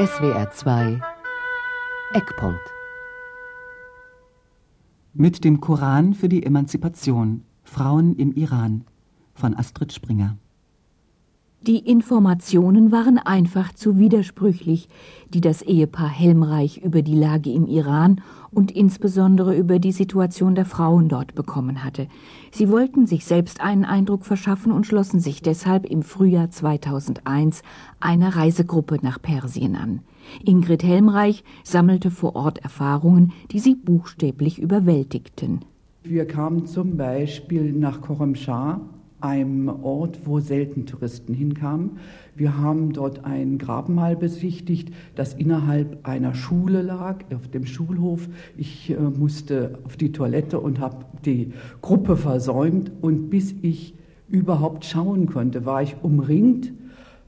SWR 2 Eckpunkt. Mit dem Koran für die Emanzipation. Frauen im Iran. Von Astrid Springer die Informationen waren einfach zu widersprüchlich, die das Ehepaar Helmreich über die Lage im Iran und insbesondere über die Situation der Frauen dort bekommen hatte. Sie wollten sich selbst einen Eindruck verschaffen und schlossen sich deshalb im Frühjahr 2001 einer Reisegruppe nach Persien an. Ingrid Helmreich sammelte vor Ort Erfahrungen, die sie buchstäblich überwältigten. Wir kamen zum Beispiel nach Khorramshahr einem Ort, wo selten Touristen hinkamen. Wir haben dort ein Grabmal besichtigt, das innerhalb einer Schule lag, auf dem Schulhof. Ich äh, musste auf die Toilette und habe die Gruppe versäumt. Und bis ich überhaupt schauen konnte, war ich umringt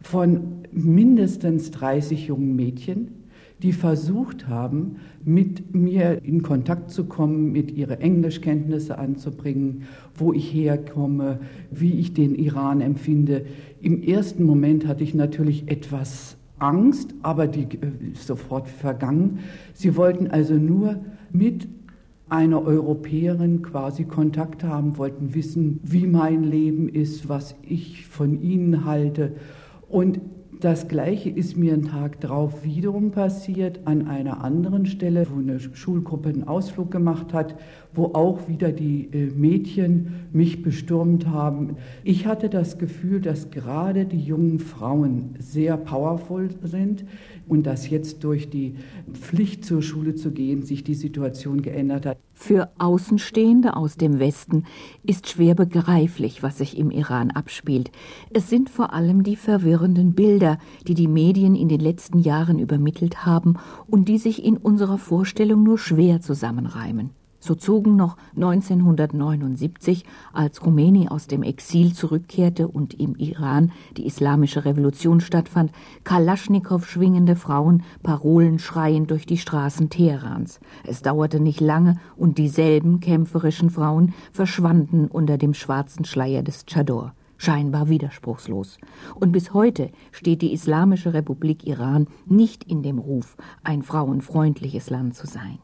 von mindestens 30 jungen Mädchen, die versucht haben, mit mir in Kontakt zu kommen, mit ihre Englischkenntnisse anzubringen, wo ich herkomme, wie ich den Iran empfinde. Im ersten Moment hatte ich natürlich etwas Angst, aber die äh, ist sofort vergangen. Sie wollten also nur mit einer Europäerin quasi Kontakt haben, wollten wissen, wie mein Leben ist, was ich von ihnen halte. Und das Gleiche ist mir einen Tag drauf wiederum passiert an einer anderen Stelle, wo eine Schulgruppe einen Ausflug gemacht hat, wo auch wieder die äh, Mädchen mich bestürmt haben. Ich hatte das Gefühl, dass gerade die jungen Frauen sehr powerful sind und dass jetzt durch die Pflicht zur Schule zu gehen sich die Situation geändert hat. Für Außenstehende aus dem Westen ist schwer begreiflich, was sich im Iran abspielt. Es sind vor allem die verwirrenden Bilder, die die Medien in den letzten Jahren übermittelt haben und die sich in unserer Vorstellung nur schwer zusammenreimen. So zogen noch 1979, als Khomeini aus dem Exil zurückkehrte und im Iran die islamische Revolution stattfand, Kalaschnikow schwingende Frauen Parolen schreiend durch die Straßen Teherans. Es dauerte nicht lange und dieselben kämpferischen Frauen verschwanden unter dem schwarzen Schleier des Chador scheinbar widerspruchslos. Und bis heute steht die Islamische Republik Iran nicht in dem Ruf, ein frauenfreundliches Land zu sein.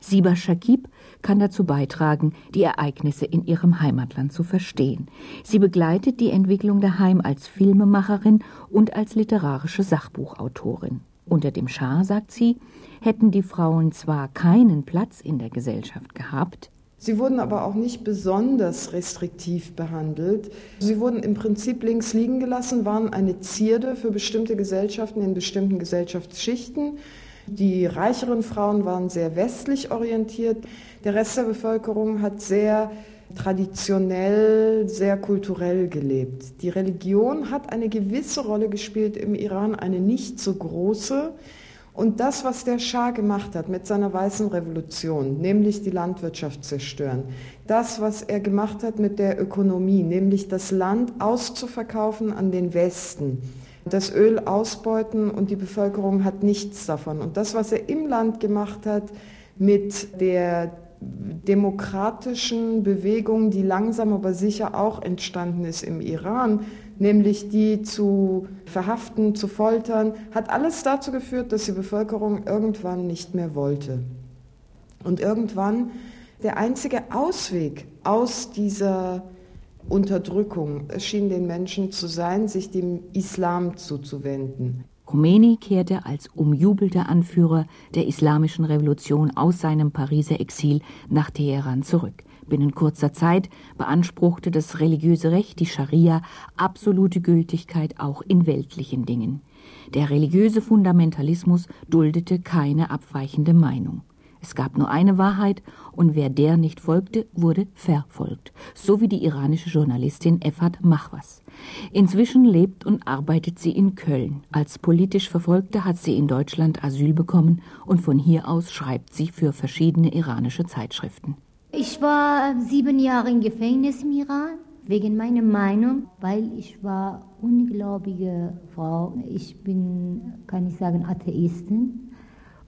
Siba Shakib kann dazu beitragen, die Ereignisse in ihrem Heimatland zu verstehen. Sie begleitet die Entwicklung der Heim als Filmemacherin und als literarische Sachbuchautorin. Unter dem Schah, sagt sie, hätten die Frauen zwar keinen Platz in der Gesellschaft gehabt, Sie wurden aber auch nicht besonders restriktiv behandelt. Sie wurden im Prinzip links liegen gelassen, waren eine Zierde für bestimmte Gesellschaften in bestimmten Gesellschaftsschichten. Die reicheren Frauen waren sehr westlich orientiert. Der Rest der Bevölkerung hat sehr traditionell, sehr kulturell gelebt. Die Religion hat eine gewisse Rolle gespielt im Iran, eine nicht so große. Und das, was der Schah gemacht hat mit seiner weißen Revolution, nämlich die Landwirtschaft zerstören, das, was er gemacht hat mit der Ökonomie, nämlich das Land auszuverkaufen an den Westen, das Öl ausbeuten und die Bevölkerung hat nichts davon. Und das, was er im Land gemacht hat mit der demokratischen Bewegung, die langsam aber sicher auch entstanden ist im Iran, nämlich die zu verhaften, zu foltern, hat alles dazu geführt, dass die Bevölkerung irgendwann nicht mehr wollte. Und irgendwann der einzige Ausweg aus dieser Unterdrückung schien den Menschen zu sein, sich dem Islam zuzuwenden. Khomeini kehrte als umjubelter Anführer der islamischen Revolution aus seinem Pariser Exil nach Teheran zurück. Binnen kurzer Zeit beanspruchte das religiöse Recht, die Scharia, absolute Gültigkeit auch in weltlichen Dingen. Der religiöse Fundamentalismus duldete keine abweichende Meinung. Es gab nur eine Wahrheit, und wer der nicht folgte, wurde verfolgt, so wie die iranische Journalistin Efat Mahwas. Inzwischen lebt und arbeitet sie in Köln. Als politisch Verfolgte hat sie in Deutschland Asyl bekommen und von hier aus schreibt sie für verschiedene iranische Zeitschriften. Ich war sieben Jahre im Gefängnis im Iran wegen meiner Meinung, weil ich war ungläubige Frau. Ich bin, kann ich sagen, Atheistin.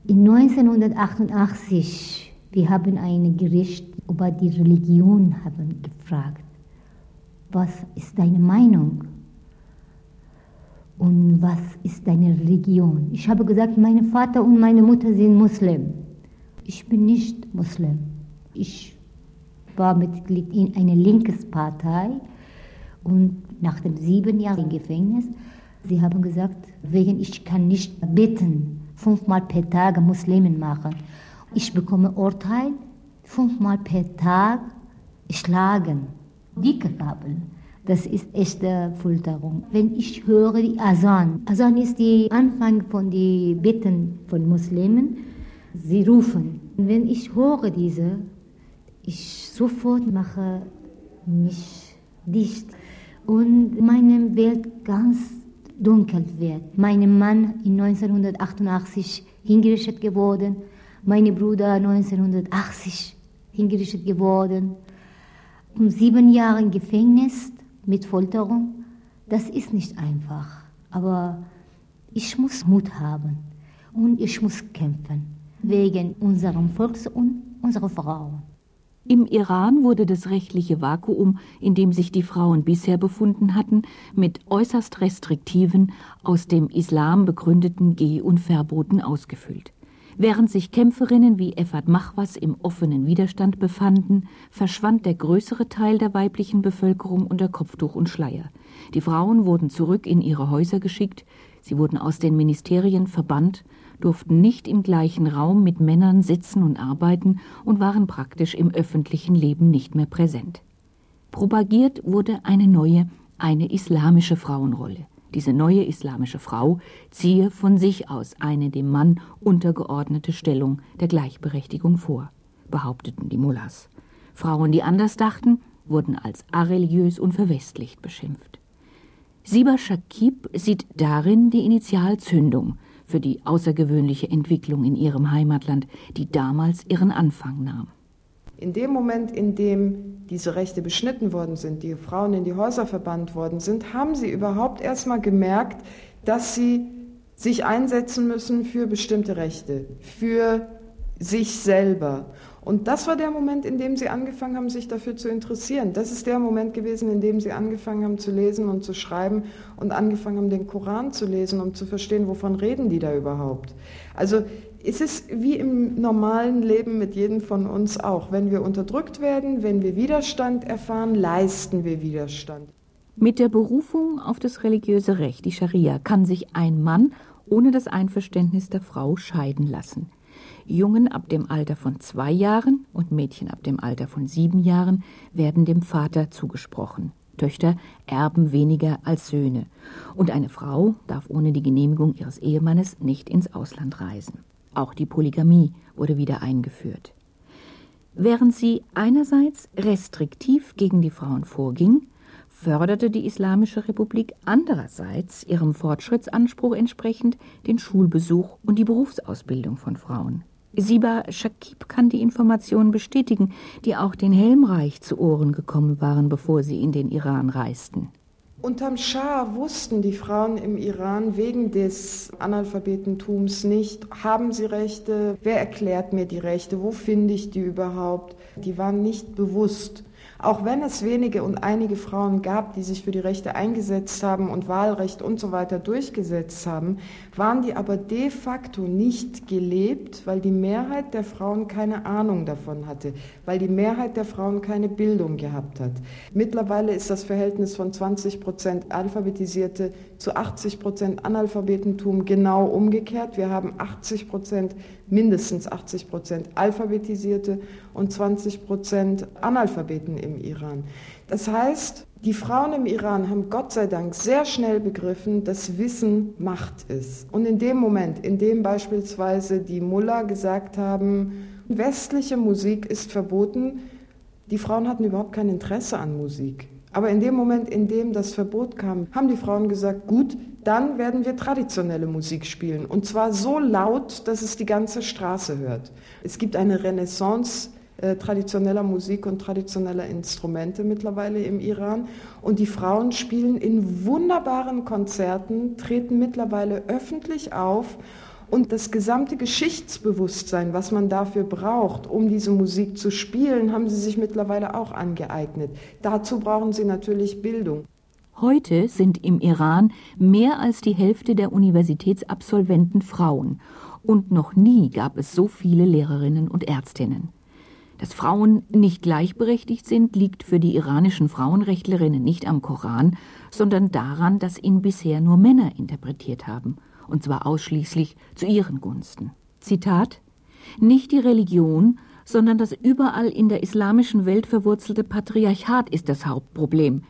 In 1988, wir haben ein Gericht über die Religion haben gefragt, was ist deine Meinung? und was ist deine Religion? Ich habe gesagt, mein Vater und meine Mutter sind Muslim. Ich bin nicht Muslim. Ich war Mitglied in einer Linkespartei und nach dem sieben Jahren im Gefängnis, sie haben gesagt, wegen ich kann nicht beten, fünfmal per Tag Muslimen machen. Ich bekomme Urteil, fünfmal per Tag schlagen, dicke Kabel. Das ist echte Folterung. Wenn ich höre die Asan, Asan ist der Anfang von den Bitten von Muslimen, sie rufen. Wenn ich höre diese, ich sofort mache mich dicht und meine Welt ganz dunkel wird. Mein Mann in 1988 hingerichtet geworden, mein Bruder 1980 hingerichtet geworden. Um sieben Jahre Gefängnis mit Folterung, das ist nicht einfach. Aber ich muss Mut haben und ich muss kämpfen wegen unserem Volks und unserer Frauen. Im Iran wurde das rechtliche Vakuum, in dem sich die Frauen bisher befunden hatten, mit äußerst restriktiven, aus dem Islam begründeten Geh- und Verboten ausgefüllt. Während sich Kämpferinnen wie Effat Machwas im offenen Widerstand befanden, verschwand der größere Teil der weiblichen Bevölkerung unter Kopftuch und Schleier. Die Frauen wurden zurück in ihre Häuser geschickt, sie wurden aus den Ministerien verbannt, durften nicht im gleichen Raum mit Männern sitzen und arbeiten und waren praktisch im öffentlichen Leben nicht mehr präsent. Propagiert wurde eine neue, eine islamische Frauenrolle. Diese neue islamische Frau ziehe von sich aus eine dem Mann untergeordnete Stellung der Gleichberechtigung vor, behaupteten die Mullahs. Frauen, die anders dachten, wurden als areligiös und verwestlicht beschimpft. Siba Shakib sieht darin die Initialzündung für die außergewöhnliche Entwicklung in ihrem Heimatland, die damals ihren Anfang nahm. In dem Moment, in dem diese Rechte beschnitten worden sind, die Frauen in die Häuser verbannt worden sind, haben sie überhaupt erstmal gemerkt, dass sie sich einsetzen müssen für bestimmte Rechte, für sich selber. Und das war der Moment, in dem sie angefangen haben, sich dafür zu interessieren. Das ist der Moment gewesen, in dem sie angefangen haben zu lesen und zu schreiben und angefangen haben, den Koran zu lesen, um zu verstehen, wovon reden die da überhaupt. Also es ist wie im normalen Leben mit jedem von uns auch. Wenn wir unterdrückt werden, wenn wir Widerstand erfahren, leisten wir Widerstand. Mit der Berufung auf das religiöse Recht, die Scharia, kann sich ein Mann ohne das Einverständnis der Frau scheiden lassen. Jungen ab dem Alter von zwei Jahren und Mädchen ab dem Alter von sieben Jahren werden dem Vater zugesprochen. Töchter erben weniger als Söhne. Und eine Frau darf ohne die Genehmigung ihres Ehemannes nicht ins Ausland reisen. Auch die Polygamie wurde wieder eingeführt. Während sie einerseits restriktiv gegen die Frauen vorging, förderte die Islamische Republik andererseits ihrem Fortschrittsanspruch entsprechend den Schulbesuch und die Berufsausbildung von Frauen. Siba Shakib kann die Informationen bestätigen, die auch den Helmreich zu Ohren gekommen waren, bevor sie in den Iran reisten. Unterm Schah wussten die Frauen im Iran wegen des Analphabetentums nicht, haben sie Rechte, wer erklärt mir die Rechte, wo finde ich die überhaupt. Die waren nicht bewusst. Auch wenn es wenige und einige Frauen gab, die sich für die Rechte eingesetzt haben und Wahlrecht und so weiter durchgesetzt haben, waren die aber de facto nicht gelebt, weil die Mehrheit der Frauen keine Ahnung davon hatte, weil die Mehrheit der Frauen keine Bildung gehabt hat. Mittlerweile ist das Verhältnis von 20 Prozent Alphabetisierte zu 80 Prozent Analphabetentum genau umgekehrt. Wir haben 80 Prozent, mindestens 80 Prozent Alphabetisierte und 20 Prozent Analphabeten im Iran. Das heißt, die Frauen im Iran haben Gott sei Dank sehr schnell begriffen, dass Wissen Macht ist. Und in dem Moment, in dem beispielsweise die Mullah gesagt haben, westliche Musik ist verboten, die Frauen hatten überhaupt kein Interesse an Musik. Aber in dem Moment, in dem das Verbot kam, haben die Frauen gesagt, gut, dann werden wir traditionelle Musik spielen. Und zwar so laut, dass es die ganze Straße hört. Es gibt eine Renaissance äh, traditioneller Musik und traditioneller Instrumente mittlerweile im Iran. Und die Frauen spielen in wunderbaren Konzerten, treten mittlerweile öffentlich auf und das gesamte Geschichtsbewusstsein, was man dafür braucht, um diese Musik zu spielen, haben sie sich mittlerweile auch angeeignet. Dazu brauchen sie natürlich Bildung. Heute sind im Iran mehr als die Hälfte der Universitätsabsolventen Frauen und noch nie gab es so viele Lehrerinnen und Ärztinnen. Dass Frauen nicht gleichberechtigt sind, liegt für die iranischen Frauenrechtlerinnen nicht am Koran, sondern daran, dass ihn bisher nur Männer interpretiert haben, und zwar ausschließlich zu ihren Gunsten. Zitat Nicht die Religion, sondern das überall in der islamischen Welt verwurzelte Patriarchat ist das Hauptproblem,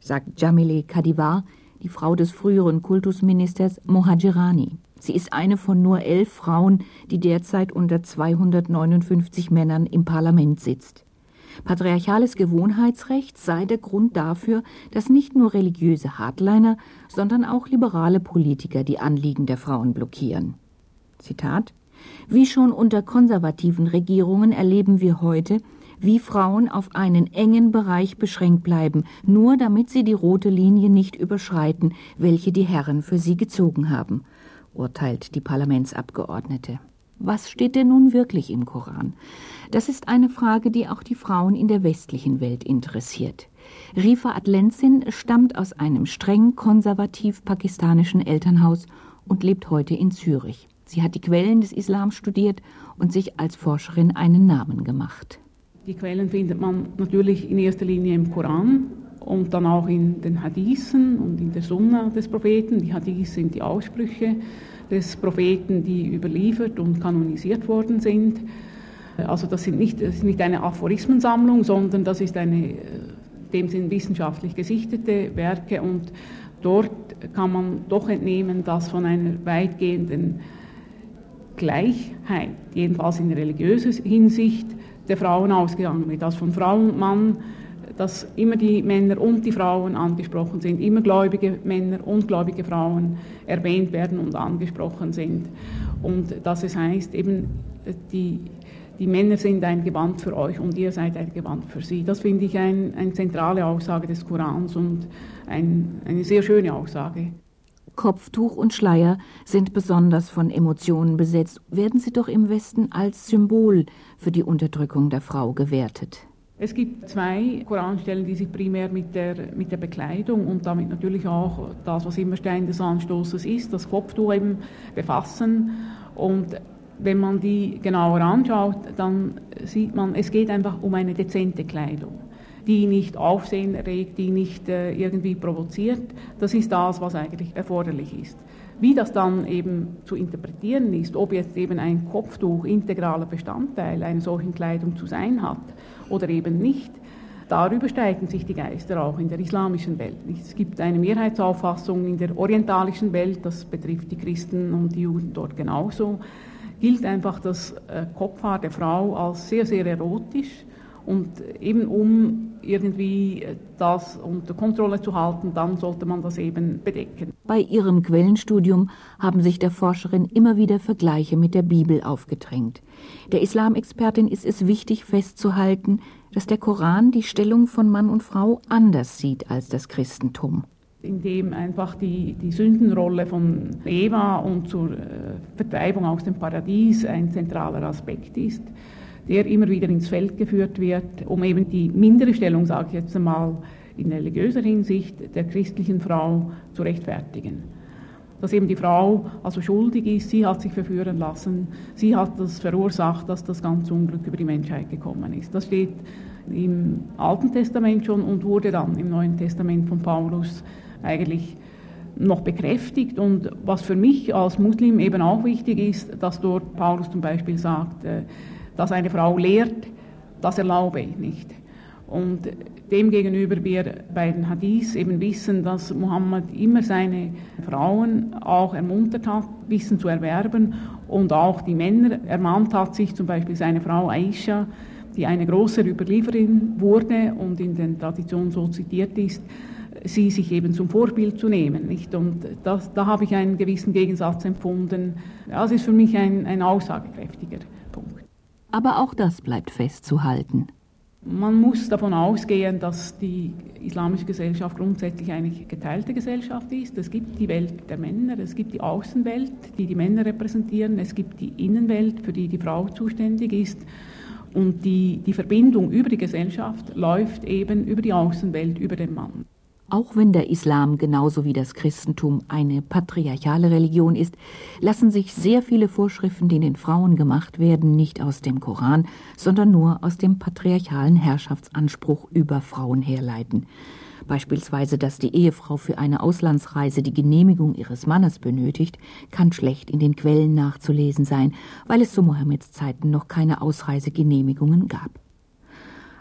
sagt Jamile Kadivar, die Frau des früheren Kultusministers Mohajirani. Sie ist eine von nur elf Frauen, die derzeit unter 259 Männern im Parlament sitzt. Patriarchales Gewohnheitsrecht sei der Grund dafür, dass nicht nur religiöse Hardliner, sondern auch liberale Politiker die Anliegen der Frauen blockieren. Zitat Wie schon unter konservativen Regierungen erleben wir heute, wie Frauen auf einen engen Bereich beschränkt bleiben, nur damit sie die rote Linie nicht überschreiten, welche die Herren für sie gezogen haben urteilt die Parlamentsabgeordnete. Was steht denn nun wirklich im Koran? Das ist eine Frage, die auch die Frauen in der westlichen Welt interessiert. Rifa Adlenzin stammt aus einem streng konservativ pakistanischen Elternhaus und lebt heute in Zürich. Sie hat die Quellen des Islam studiert und sich als Forscherin einen Namen gemacht. Die Quellen findet man natürlich in erster Linie im Koran und dann auch in den Hadithen und in der Sunna des Propheten. Die Hadiths sind die Aussprüche des Propheten, die überliefert und kanonisiert worden sind. Also das, sind nicht, das ist nicht eine Aphorismensammlung, sondern das ist eine äh, dem sind wissenschaftlich gesichtete Werke und dort kann man doch entnehmen, dass von einer weitgehenden Gleichheit, jedenfalls in religiöser Hinsicht, der Frauen ausgegangen wird. Also von Frau und Mann dass immer die Männer und die Frauen angesprochen sind, immer gläubige Männer und gläubige Frauen erwähnt werden und angesprochen sind. Und dass es heißt, eben die, die Männer sind ein Gewand für euch und ihr seid ein Gewand für sie. Das finde ich ein, eine zentrale Aussage des Korans und ein, eine sehr schöne Aussage. Kopftuch und Schleier sind besonders von Emotionen besetzt, werden sie doch im Westen als Symbol für die Unterdrückung der Frau gewertet. Es gibt zwei Koranstellen, die sich primär mit der, mit der Bekleidung und damit natürlich auch das, was immer Stein des Anstoßes ist, das Kopftuch eben befassen. Und wenn man die genauer anschaut, dann sieht man, es geht einfach um eine dezente Kleidung, die nicht Aufsehen erregt, die nicht äh, irgendwie provoziert. Das ist das, was eigentlich erforderlich ist. Wie das dann eben zu interpretieren ist, ob jetzt eben ein Kopftuch integraler Bestandteil einer solchen Kleidung zu sein hat oder eben nicht, darüber streiten sich die Geister auch in der islamischen Welt. Es gibt eine Mehrheitsauffassung in der orientalischen Welt, das betrifft die Christen und die Juden dort genauso, gilt einfach das äh, Kopfhaar der Frau als sehr, sehr erotisch und eben um irgendwie das unter Kontrolle zu halten, dann sollte man das eben bedecken. Bei ihrem Quellenstudium haben sich der Forscherin immer wieder Vergleiche mit der Bibel aufgedrängt. Der Islamexpertin ist es wichtig festzuhalten, dass der Koran die Stellung von Mann und Frau anders sieht als das Christentum in dem einfach die, die Sündenrolle von Eva und zur äh, Vertreibung aus dem Paradies ein zentraler Aspekt ist der immer wieder ins Feld geführt wird, um eben die mindere Stellung, sage ich jetzt einmal, in religiöser Hinsicht der christlichen Frau zu rechtfertigen. Dass eben die Frau also schuldig ist, sie hat sich verführen lassen, sie hat das verursacht, dass das ganze Unglück über die Menschheit gekommen ist. Das steht im Alten Testament schon und wurde dann im Neuen Testament von Paulus eigentlich noch bekräftigt. Und was für mich als Muslim eben auch wichtig ist, dass dort Paulus zum Beispiel sagt, äh, dass eine Frau lehrt, das erlaube ich nicht. Und demgegenüber wir bei den Hadiths eben wissen, dass Mohammed immer seine Frauen auch ermuntert hat, Wissen zu erwerben und auch die Männer ermahnt hat, sich zum Beispiel seine Frau Aisha, die eine große Überlieferin wurde und in den Traditionen so zitiert ist, sie sich eben zum Vorbild zu nehmen. Nicht? Und das, da habe ich einen gewissen Gegensatz empfunden. Das ist für mich ein, ein aussagekräftiger aber auch das bleibt festzuhalten. Man muss davon ausgehen, dass die islamische Gesellschaft grundsätzlich eine geteilte Gesellschaft ist. Es gibt die Welt der Männer, es gibt die Außenwelt, die die Männer repräsentieren, es gibt die Innenwelt, für die die Frau zuständig ist. Und die, die Verbindung über die Gesellschaft läuft eben über die Außenwelt, über den Mann. Auch wenn der Islam genauso wie das Christentum eine patriarchale Religion ist, lassen sich sehr viele Vorschriften, die den Frauen gemacht werden, nicht aus dem Koran, sondern nur aus dem patriarchalen Herrschaftsanspruch über Frauen herleiten. Beispielsweise, dass die Ehefrau für eine Auslandsreise die Genehmigung ihres Mannes benötigt, kann schlecht in den Quellen nachzulesen sein, weil es zu Mohammeds Zeiten noch keine Ausreisegenehmigungen gab.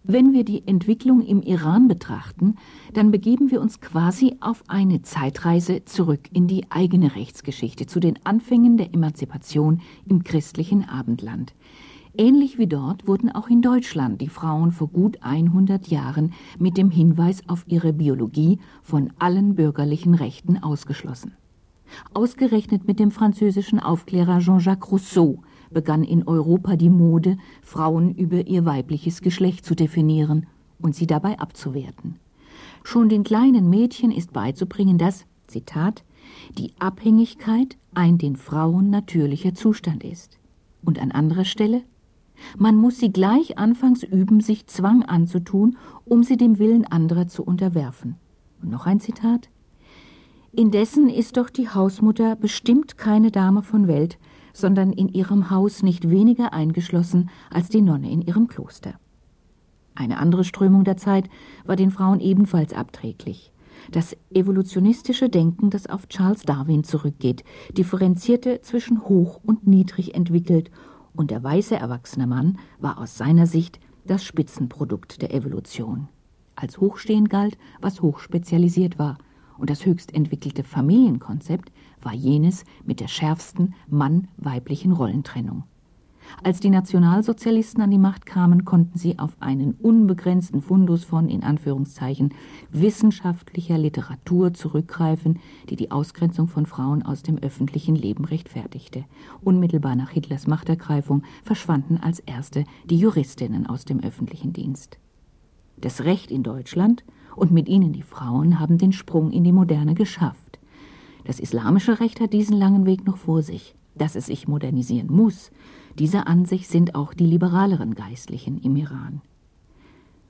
Wenn wir die Entwicklung im Iran betrachten, dann begeben wir uns quasi auf eine Zeitreise zurück in die eigene Rechtsgeschichte, zu den Anfängen der Emanzipation im christlichen Abendland. Ähnlich wie dort wurden auch in Deutschland die Frauen vor gut 100 Jahren mit dem Hinweis auf ihre Biologie von allen bürgerlichen Rechten ausgeschlossen. Ausgerechnet mit dem französischen Aufklärer Jean-Jacques Rousseau begann in Europa die Mode, Frauen über ihr weibliches Geschlecht zu definieren und sie dabei abzuwerten. Schon den kleinen Mädchen ist beizubringen, dass, Zitat, die Abhängigkeit ein den Frauen natürlicher Zustand ist. Und an anderer Stelle, man muss sie gleich anfangs üben, sich Zwang anzutun, um sie dem Willen anderer zu unterwerfen. Und noch ein Zitat. Indessen ist doch die Hausmutter bestimmt keine Dame von Welt, sondern in ihrem Haus nicht weniger eingeschlossen als die Nonne in ihrem Kloster. Eine andere Strömung der Zeit war den Frauen ebenfalls abträglich. Das evolutionistische Denken, das auf Charles Darwin zurückgeht, differenzierte zwischen hoch und niedrig entwickelt und der weiße erwachsene Mann war aus seiner Sicht das Spitzenprodukt der Evolution. Als hochstehend galt, was hochspezialisiert war, und das höchst entwickelte Familienkonzept war jenes mit der schärfsten mann-weiblichen Rollentrennung. Als die Nationalsozialisten an die Macht kamen, konnten sie auf einen unbegrenzten Fundus von, in Anführungszeichen, wissenschaftlicher Literatur zurückgreifen, die die Ausgrenzung von Frauen aus dem öffentlichen Leben rechtfertigte. Unmittelbar nach Hitlers Machtergreifung verschwanden als erste die Juristinnen aus dem öffentlichen Dienst. Das Recht in Deutschland und mit ihnen die Frauen haben den Sprung in die Moderne geschafft. Das islamische Recht hat diesen langen Weg noch vor sich. Dass es sich modernisieren muss, dieser Ansicht sind auch die liberaleren Geistlichen im Iran.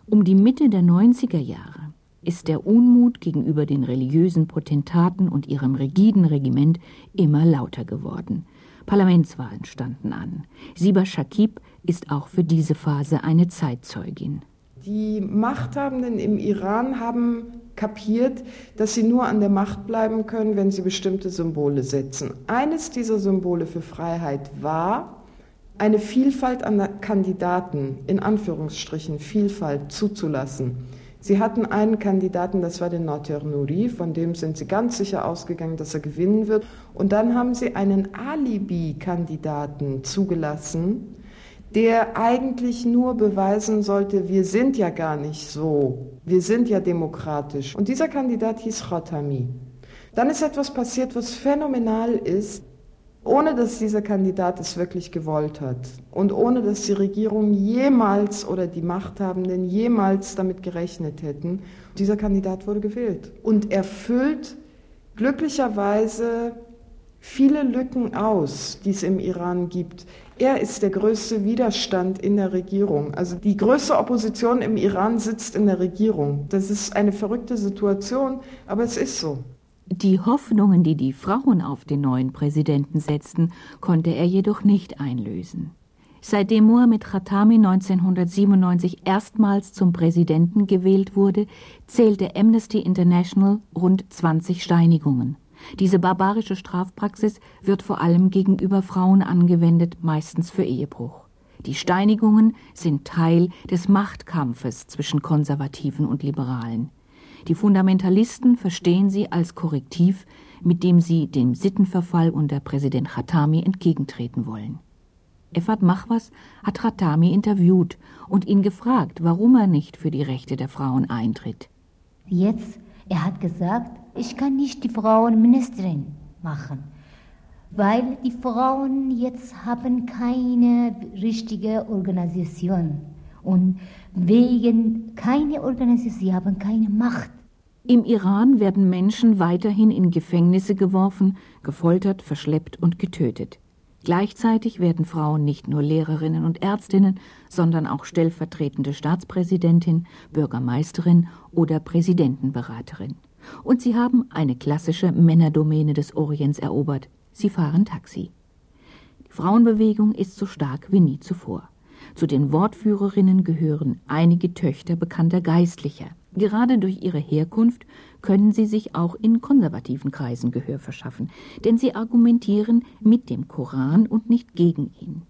Um die Mitte der 90er Jahre ist der Unmut gegenüber den religiösen Potentaten und ihrem rigiden Regiment immer lauter geworden. Parlamentswahlen standen an. Siba Shakib ist auch für diese Phase eine Zeitzeugin. Die Machthabenden im Iran haben kapiert, dass sie nur an der Macht bleiben können, wenn sie bestimmte Symbole setzen. Eines dieser Symbole für Freiheit war, eine Vielfalt an Kandidaten, in Anführungsstrichen Vielfalt zuzulassen. Sie hatten einen Kandidaten, das war den Noter Nouri, von dem sind sie ganz sicher ausgegangen, dass er gewinnen wird. Und dann haben sie einen Alibi-Kandidaten zugelassen, der eigentlich nur beweisen sollte, wir sind ja gar nicht so, wir sind ja demokratisch. Und dieser Kandidat hieß Khatami. Dann ist etwas passiert, was phänomenal ist, ohne dass dieser Kandidat es wirklich gewollt hat und ohne dass die Regierung jemals oder die Machthabenden jemals damit gerechnet hätten. Dieser Kandidat wurde gewählt und erfüllt glücklicherweise viele Lücken aus, die es im Iran gibt. Er ist der größte Widerstand in der Regierung. Also die größte Opposition im Iran sitzt in der Regierung. Das ist eine verrückte Situation, aber es ist so. Die Hoffnungen, die die Frauen auf den neuen Präsidenten setzten, konnte er jedoch nicht einlösen. Seitdem Mohammed Khatami 1997 erstmals zum Präsidenten gewählt wurde, zählte Amnesty International rund 20 Steinigungen. Diese barbarische Strafpraxis wird vor allem gegenüber Frauen angewendet, meistens für Ehebruch. Die Steinigungen sind Teil des Machtkampfes zwischen Konservativen und Liberalen. Die Fundamentalisten verstehen sie als Korrektiv, mit dem sie dem Sittenverfall unter Präsident Khatami entgegentreten wollen. Effat Machwas hat Khatami interviewt und ihn gefragt, warum er nicht für die Rechte der Frauen eintritt. Jetzt, er hat gesagt, ich kann nicht die Frauen Ministerin machen, weil die Frauen jetzt haben keine richtige Organisation und wegen keine Organisation, sie haben keine Macht. Im Iran werden Menschen weiterhin in Gefängnisse geworfen, gefoltert, verschleppt und getötet. Gleichzeitig werden Frauen nicht nur Lehrerinnen und Ärztinnen, sondern auch stellvertretende Staatspräsidentin, Bürgermeisterin oder Präsidentenberaterin. Und sie haben eine klassische Männerdomäne des Orients erobert. Sie fahren Taxi. Die Frauenbewegung ist so stark wie nie zuvor. Zu den Wortführerinnen gehören einige Töchter bekannter Geistlicher. Gerade durch ihre Herkunft können sie sich auch in konservativen Kreisen Gehör verschaffen, denn sie argumentieren mit dem Koran und nicht gegen ihn.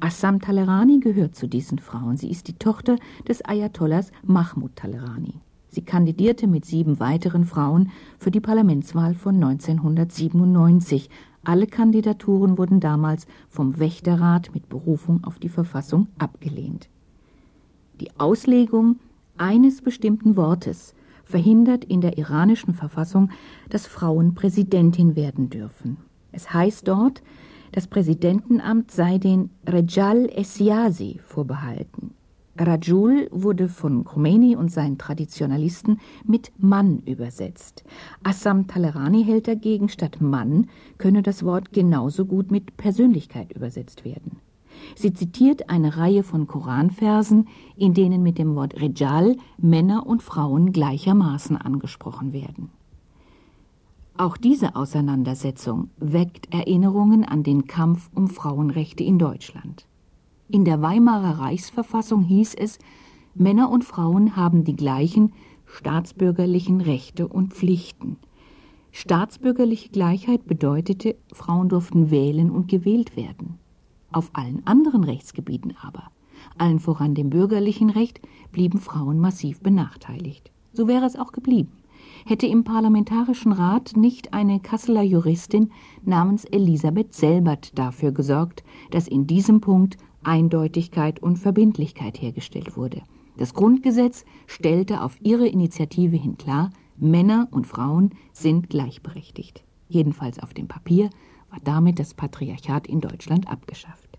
Assam Talerani gehört zu diesen Frauen. Sie ist die Tochter des Ayatollahs Mahmoud Talerani. Sie kandidierte mit sieben weiteren Frauen für die Parlamentswahl von 1997. Alle Kandidaturen wurden damals vom Wächterrat mit Berufung auf die Verfassung abgelehnt. Die Auslegung eines bestimmten Wortes verhindert in der iranischen Verfassung, dass Frauen Präsidentin werden dürfen. Es heißt dort, das Präsidentenamt sei den Rejal Esiasi vorbehalten. Rajul wurde von Khomeini und seinen Traditionalisten mit Mann übersetzt. Assam Talerani hält dagegen, statt Mann könne das Wort genauso gut mit Persönlichkeit übersetzt werden. Sie zitiert eine Reihe von Koranversen, in denen mit dem Wort Rejal Männer und Frauen gleichermaßen angesprochen werden. Auch diese Auseinandersetzung weckt Erinnerungen an den Kampf um Frauenrechte in Deutschland. In der Weimarer Reichsverfassung hieß es, Männer und Frauen haben die gleichen staatsbürgerlichen Rechte und Pflichten. Staatsbürgerliche Gleichheit bedeutete, Frauen durften wählen und gewählt werden. Auf allen anderen Rechtsgebieten aber, allen voran dem bürgerlichen Recht, blieben Frauen massiv benachteiligt. So wäre es auch geblieben. Hätte im Parlamentarischen Rat nicht eine Kasseler Juristin namens Elisabeth Selbert dafür gesorgt, dass in diesem Punkt Eindeutigkeit und Verbindlichkeit hergestellt wurde. Das Grundgesetz stellte auf ihre Initiative hin klar, Männer und Frauen sind gleichberechtigt. Jedenfalls auf dem Papier, war damit das Patriarchat in Deutschland abgeschafft.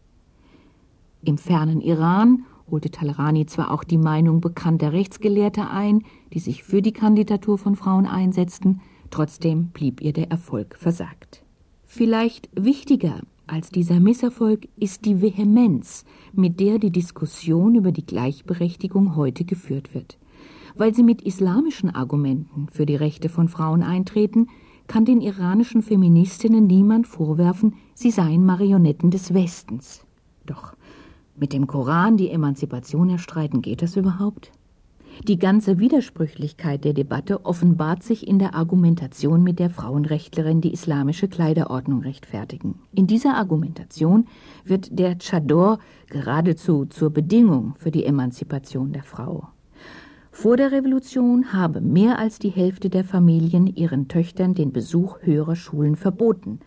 Im fernen Iran holte Talerani zwar auch die Meinung bekannter Rechtsgelehrter ein, die sich für die Kandidatur von Frauen einsetzten, trotzdem blieb ihr der Erfolg versagt. Vielleicht wichtiger als dieser Misserfolg ist die Vehemenz, mit der die Diskussion über die Gleichberechtigung heute geführt wird. Weil sie mit islamischen Argumenten für die Rechte von Frauen eintreten, kann den iranischen Feministinnen niemand vorwerfen, sie seien Marionetten des Westens. Doch mit dem Koran die Emanzipation erstreiten, geht das überhaupt? Die ganze Widersprüchlichkeit der Debatte offenbart sich in der Argumentation, mit der Frauenrechtlerin die islamische Kleiderordnung rechtfertigen. In dieser Argumentation wird der Chador geradezu zur Bedingung für die Emanzipation der Frau. Vor der Revolution habe mehr als die Hälfte der Familien ihren Töchtern den Besuch höherer Schulen verboten,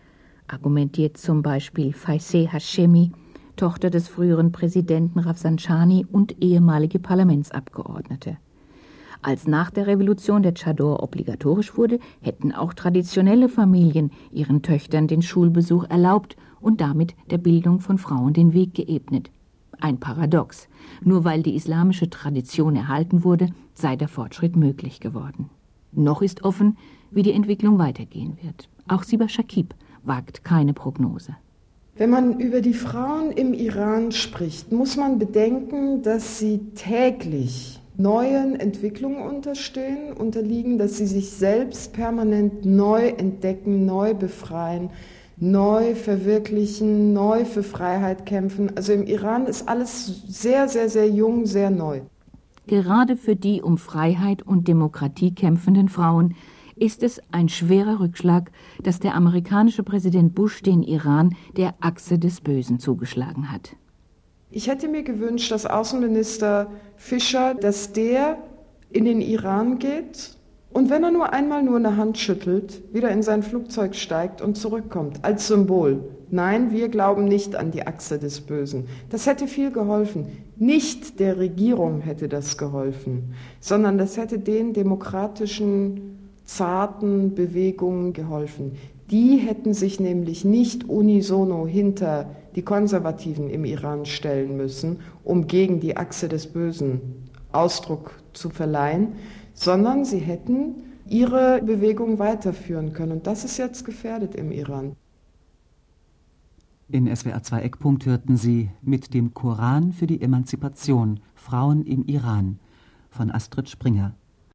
argumentiert zum Beispiel Faiseh Hashemi, Tochter des früheren Präsidenten Rafsanjani und ehemalige Parlamentsabgeordnete. Als nach der Revolution der Chador obligatorisch wurde, hätten auch traditionelle Familien ihren Töchtern den Schulbesuch erlaubt und damit der Bildung von Frauen den Weg geebnet. Ein Paradox. Nur weil die islamische Tradition erhalten wurde, sei der Fortschritt möglich geworden. Noch ist offen, wie die Entwicklung weitergehen wird. Auch Siba Shakib wagt keine Prognose. Wenn man über die Frauen im Iran spricht, muss man bedenken, dass sie täglich neuen Entwicklungen unterstehen, unterliegen, dass sie sich selbst permanent neu entdecken, neu befreien, neu verwirklichen, neu für Freiheit kämpfen. Also im Iran ist alles sehr, sehr, sehr jung, sehr neu. Gerade für die um Freiheit und Demokratie kämpfenden Frauen ist es ein schwerer Rückschlag, dass der amerikanische Präsident Bush den Iran der Achse des Bösen zugeschlagen hat. Ich hätte mir gewünscht, dass Außenminister Fischer, dass der in den Iran geht und wenn er nur einmal nur eine Hand schüttelt, wieder in sein Flugzeug steigt und zurückkommt, als Symbol. Nein, wir glauben nicht an die Achse des Bösen. Das hätte viel geholfen. Nicht der Regierung hätte das geholfen, sondern das hätte den demokratischen, zarten Bewegungen geholfen. Die hätten sich nämlich nicht unisono hinter die Konservativen im Iran stellen müssen, um gegen die Achse des Bösen Ausdruck zu verleihen, sondern sie hätten ihre Bewegung weiterführen können. Und das ist jetzt gefährdet im Iran. In SWR 2 Eckpunkt hörten Sie mit dem Koran für die Emanzipation Frauen im Iran von Astrid Springer.